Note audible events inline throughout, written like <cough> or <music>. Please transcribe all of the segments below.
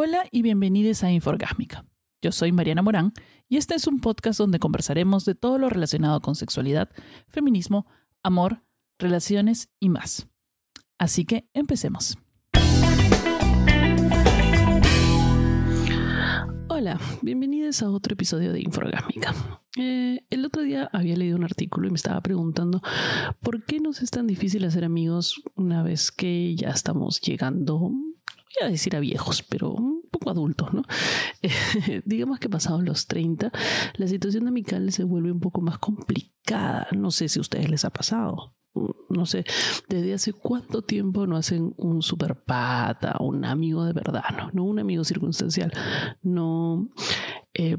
Hola y bienvenidos a Inforgásmica. Yo soy Mariana Morán y este es un podcast donde conversaremos de todo lo relacionado con sexualidad, feminismo, amor, relaciones y más. Así que empecemos. Hola, bienvenidos a otro episodio de Inforgásmica. Eh, el otro día había leído un artículo y me estaba preguntando por qué nos es tan difícil hacer amigos una vez que ya estamos llegando voy a decir a viejos, pero un poco adultos, ¿no? <laughs> digamos que pasados los 30, la situación amical se vuelve un poco más complicada. No sé si a ustedes les ha pasado. No sé, desde hace cuánto tiempo no hacen un super pata, un amigo de verdad, no, no un amigo circunstancial, no eh,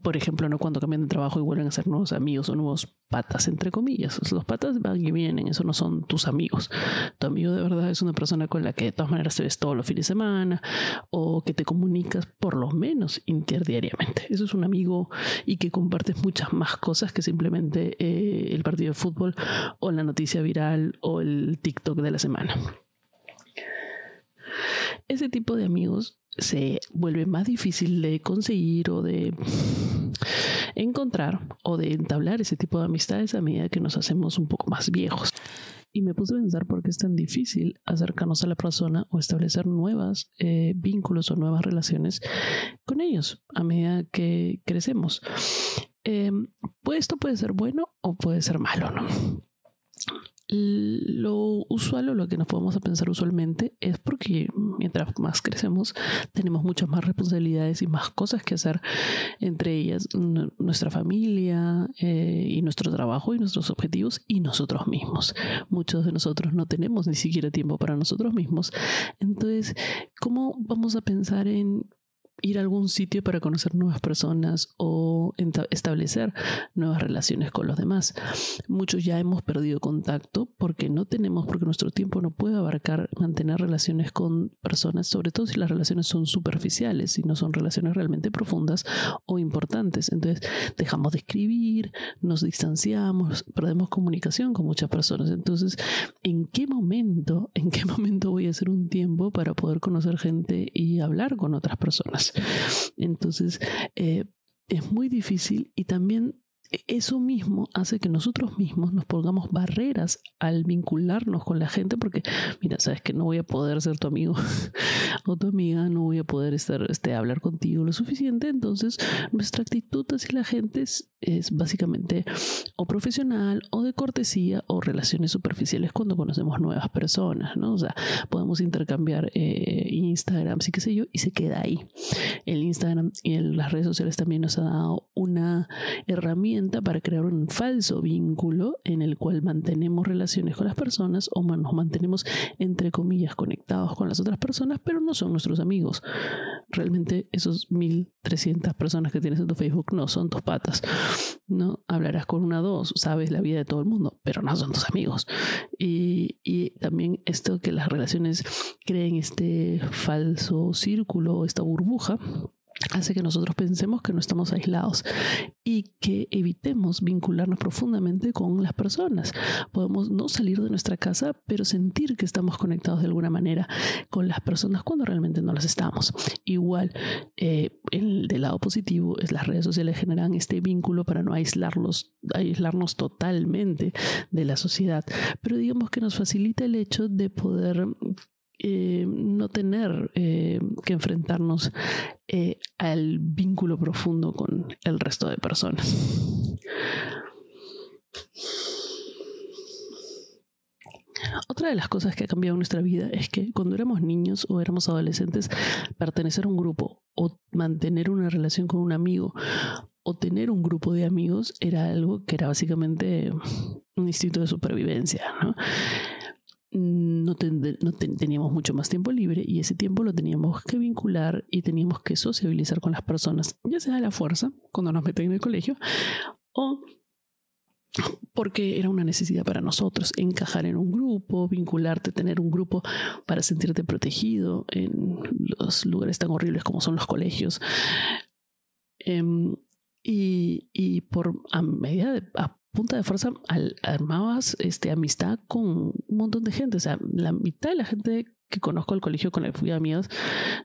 por ejemplo, no cuando cambian de trabajo y vuelven a ser nuevos amigos o nuevos patas, entre comillas. Los patas van y vienen, eso no son tus amigos. Tu amigo de verdad es una persona con la que de todas maneras te ves todos los fines de semana o que te comunicas por lo menos interdiariamente. Eso es un amigo y que compartes muchas más cosas que simplemente eh, el partido de fútbol o la noticia viral o el TikTok de la semana. Ese tipo de amigos se vuelve más difícil de conseguir o de encontrar o de entablar ese tipo de amistades a medida que nos hacemos un poco más viejos. Y me puse a pensar por qué es tan difícil acercarnos a la persona o establecer nuevos eh, vínculos o nuevas relaciones con ellos a medida que crecemos. Em, pues esto puede ser bueno o puede ser malo, ¿no? Lo usual o lo que nos podemos pensar usualmente es porque mientras más crecemos tenemos muchas más responsabilidades y más cosas que hacer, entre ellas nuestra familia eh, y nuestro trabajo y nuestros objetivos y nosotros mismos. Muchos de nosotros no tenemos ni siquiera tiempo para nosotros mismos. Entonces, ¿cómo vamos a pensar en ir a algún sitio para conocer nuevas personas o establecer nuevas relaciones con los demás. Muchos ya hemos perdido contacto porque no tenemos, porque nuestro tiempo no puede abarcar mantener relaciones con personas, sobre todo si las relaciones son superficiales, y no son relaciones realmente profundas o importantes. Entonces dejamos de escribir, nos distanciamos, perdemos comunicación con muchas personas. Entonces, ¿en qué momento, en qué momento voy a hacer un tiempo para poder conocer gente y hablar con otras personas? Entonces, eh, es muy difícil y también eso mismo hace que nosotros mismos nos pongamos barreras al vincularnos con la gente porque, mira, sabes que no voy a poder ser tu amigo <laughs> o tu amiga, no voy a poder estar, este, hablar contigo lo suficiente, entonces nuestra actitud hacia la gente es, básicamente o profesional o de cortesía o relaciones superficiales cuando conocemos nuevas personas, ¿no? O sea, podemos intercambiar eh, Instagram, sí qué sé yo, y se queda ahí. El Instagram y las redes sociales también nos ha dado una herramienta para crear un falso vínculo en el cual mantenemos relaciones con las personas o nos mantenemos entre comillas conectados con las otras personas, pero no son nuestros amigos. Realmente esos 1300 personas que tienes en tu Facebook no son tus patas. No hablarás con una o dos, sabes la vida de todo el mundo, pero no son tus amigos. Y, y también esto que las relaciones creen este falso círculo, esta burbuja hace que nosotros pensemos que no estamos aislados y que evitemos vincularnos profundamente con las personas. Podemos no salir de nuestra casa, pero sentir que estamos conectados de alguna manera con las personas cuando realmente no las estamos. Igual, eh, el, del lado positivo, es las redes sociales generan este vínculo para no aislarlos, aislarnos totalmente de la sociedad, pero digamos que nos facilita el hecho de poder eh, no tener eh, que enfrentarnos eh, al vínculo profundo con el resto de personas. Otra de las cosas que ha cambiado nuestra vida es que cuando éramos niños o éramos adolescentes, pertenecer a un grupo o mantener una relación con un amigo o tener un grupo de amigos era algo que era básicamente un instinto de supervivencia. ¿no? No, teníamos mucho más tiempo libre y ese tiempo lo teníamos que vincular y teníamos que sociabilizar con las personas, ya sea a la fuerza, cuando nos meten en el colegio, o porque era una necesidad para nosotros encajar en un grupo, vincularte, tener un grupo para sentirte protegido en los lugares tan horribles como son los colegios. Em, y, y, por a medida de, punta de fuerza armabas este, amistad con un montón de gente. O sea, la mitad de la gente que conozco al colegio con la que fui amigas,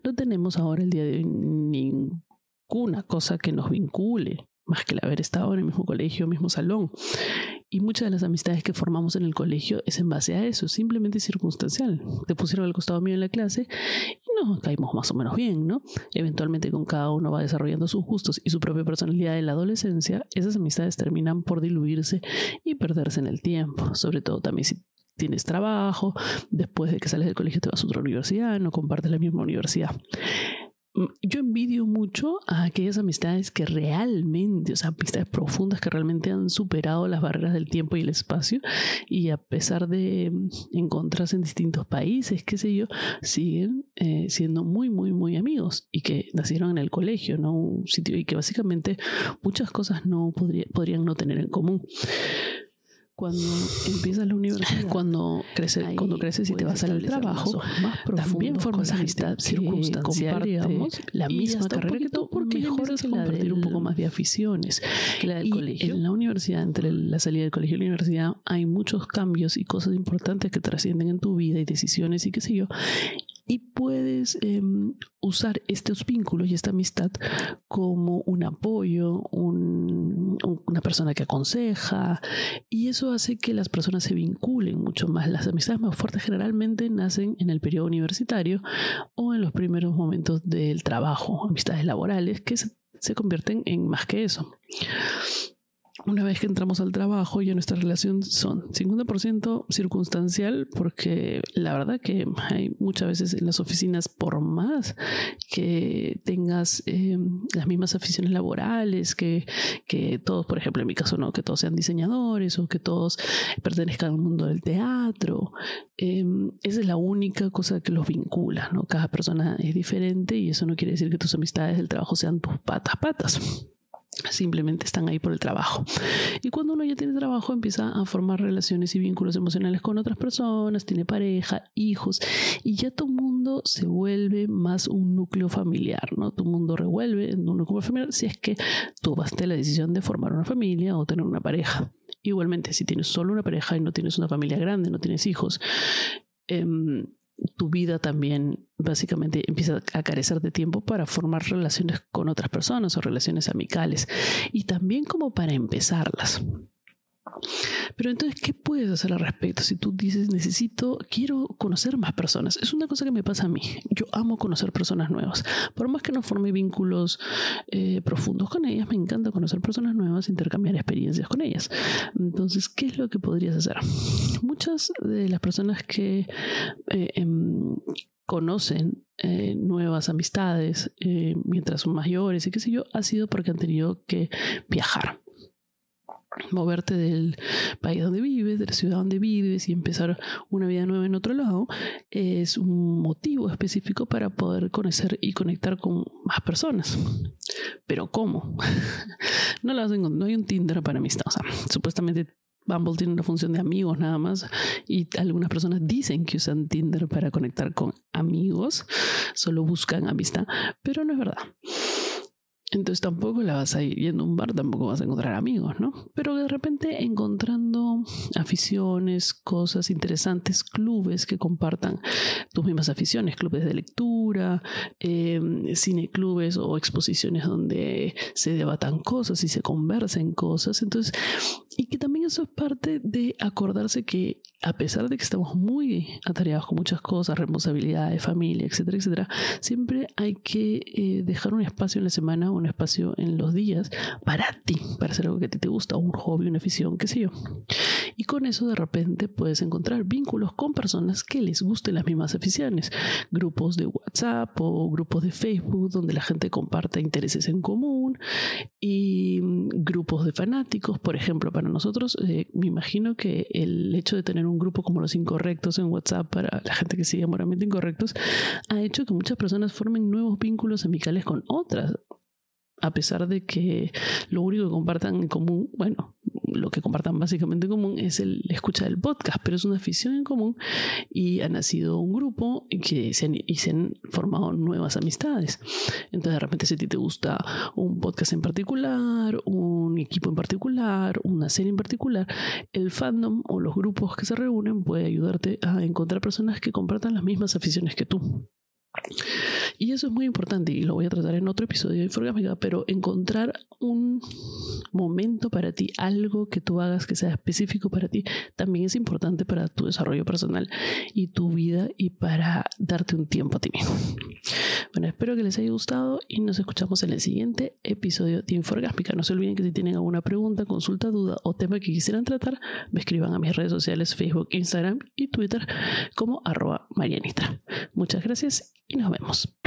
no tenemos ahora el día de hoy ninguna cosa que nos vincule más que el haber estado en el mismo colegio, mismo salón. Y muchas de las amistades que formamos en el colegio es en base a eso, simplemente circunstancial. Te pusieron al costado mío en la clase y nos caímos más o menos bien, ¿no? Eventualmente con cada uno va desarrollando sus gustos y su propia personalidad en la adolescencia, esas amistades terminan por diluirse y perderse en el tiempo, sobre todo también si tienes trabajo, después de que sales del colegio te vas a otra universidad, no compartes la misma universidad. Mm, yo envidio mucho a aquellas amistades que realmente, o sea, amistades profundas que realmente han superado las barreras del tiempo y el espacio y a pesar de mm, encontrarse en distintos países, qué sé yo, siguen eh, siendo muy, muy, muy amigos y que nacieron en el colegio, ¿no? Un sitio y que básicamente muchas cosas no podrían no tener en común cuando empiezas la universidad, cuando creces, cuando creces y te vas al trabajo, más también formas amistad circunstancial, digamos, la misma carrera que tú, porque mejoras a compartir un poco más de aficiones que la del colegio. En la universidad, entre la salida del colegio y la universidad, hay muchos cambios y cosas importantes que trascienden en tu vida y decisiones y qué sé yo, y puedes em, usar estos vínculos y esta amistad como un apoyo, una persona que aconseja y eso hace que las personas se vinculen mucho más. Las amistades más fuertes generalmente nacen en el periodo universitario o en los primeros momentos del trabajo, amistades laborales que se convierten en más que eso una vez que entramos al trabajo, ya nuestra relación son 50% circunstancial, porque la verdad que hay muchas veces en las oficinas, por más que tengas em, las mismas aficiones laborales, que, que todos, por ejemplo, en mi caso, no, que todos sean diseñadores o que todos pertenezcan al mundo del teatro, em, esa es la única cosa que los vincula, ¿no? Cada persona es diferente y eso no quiere decir que tus amistades del trabajo sean tus patas patas simplemente están ahí por el trabajo. Y cuando uno ya tiene trabajo, empieza a formar relaciones y vínculos emocionales con otras personas, tiene pareja, hijos, y ya tu mundo se vuelve más un núcleo familiar, ¿no? Tu mundo revuelve en un núcleo familiar si es que tomaste la decisión de formar una familia o tener una pareja. Igualmente, si tienes solo una pareja y no tienes una familia grande, no tienes hijos, eh, tu vida también básicamente empieza a carecer de tiempo para formar relaciones con otras personas o relaciones amicales y también como para empezarlas. Pero entonces, ¿qué puedes hacer al respecto? Si tú dices, necesito, quiero conocer más personas. Es una cosa que me pasa a mí. Yo amo conocer personas nuevas. Por más que no forme vínculos eh, profundos con ellas, me encanta conocer personas nuevas, intercambiar experiencias con ellas. Entonces, ¿qué es lo que podrías hacer? Muchas de las personas que eh, em, conocen eh, nuevas amistades mientras son mayores y qué sé yo, ha sido porque han tenido que viajar moverte del país donde vives, de la ciudad donde vives y empezar una vida nueva en otro lado, es un motivo específico para poder conocer y conectar con más personas. Pero ¿cómo? <laughs> no, hacen, no hay un Tinder para amistad. Supuestamente Bumble tiene una función de amigos nada más y algunas personas dicen que usan Tinder para conectar con amigos, solo buscan amistad, pero no es verdad. Entonces tampoco la vas a ir yendo a un bar, tampoco vas a encontrar amigos, ¿no? Pero de repente encontrando aficiones, cosas interesantes, clubes que compartan tus mismas aficiones, clubes de lectura, eh, cineclubes o exposiciones donde se debatan cosas y se conversen cosas. Entonces, y que también eso es parte de acordarse que a pesar de que estamos muy atareados con muchas cosas, responsabilidades, familia, etcétera, etcétera, siempre hay que eh, dejar un espacio en la semana, un espacio en los días para ti, para hacer algo que a ti te gusta, un hobby, una afición, qué sé yo. Y con eso de repente puedes encontrar vínculos con personas que les gusten las mismas aficiones, grupos de WhatsApp o grupos de Facebook donde la gente comparta intereses en común y mm, grupos de fanáticos, por ejemplo, para nosotros, eh, me imagino que el hecho de tener un grupo como los incorrectos en WhatsApp para la gente que sigue moralmente incorrectos ha hecho que muchas personas formen nuevos vínculos amicales con otras a pesar de que lo único que compartan en común, bueno, lo que compartan básicamente en común es el escucha del podcast, pero es una afición en común y ha nacido un grupo que se han, y se han formado nuevas amistades. Entonces de repente si a ti te gusta un podcast en particular, un un equipo en particular, una serie en particular, el fandom o los grupos que se reúnen puede ayudarte a encontrar personas que compartan las mismas aficiones que tú. Y eso es muy importante y lo voy a tratar en otro episodio de Inforgámica, pero encontrar un momento para ti, algo que tú hagas que sea específico para ti, también es importante para tu desarrollo personal y tu vida y para darte un tiempo a ti mismo. Espero que les haya gustado y nos escuchamos en el siguiente episodio de Inforgásmica. No se olviden que si tienen alguna pregunta, consulta, duda o tema que quisieran tratar, me escriban a mis redes sociales Facebook, Instagram y Twitter como arroba Marianita. Muchas gracias y nos vemos.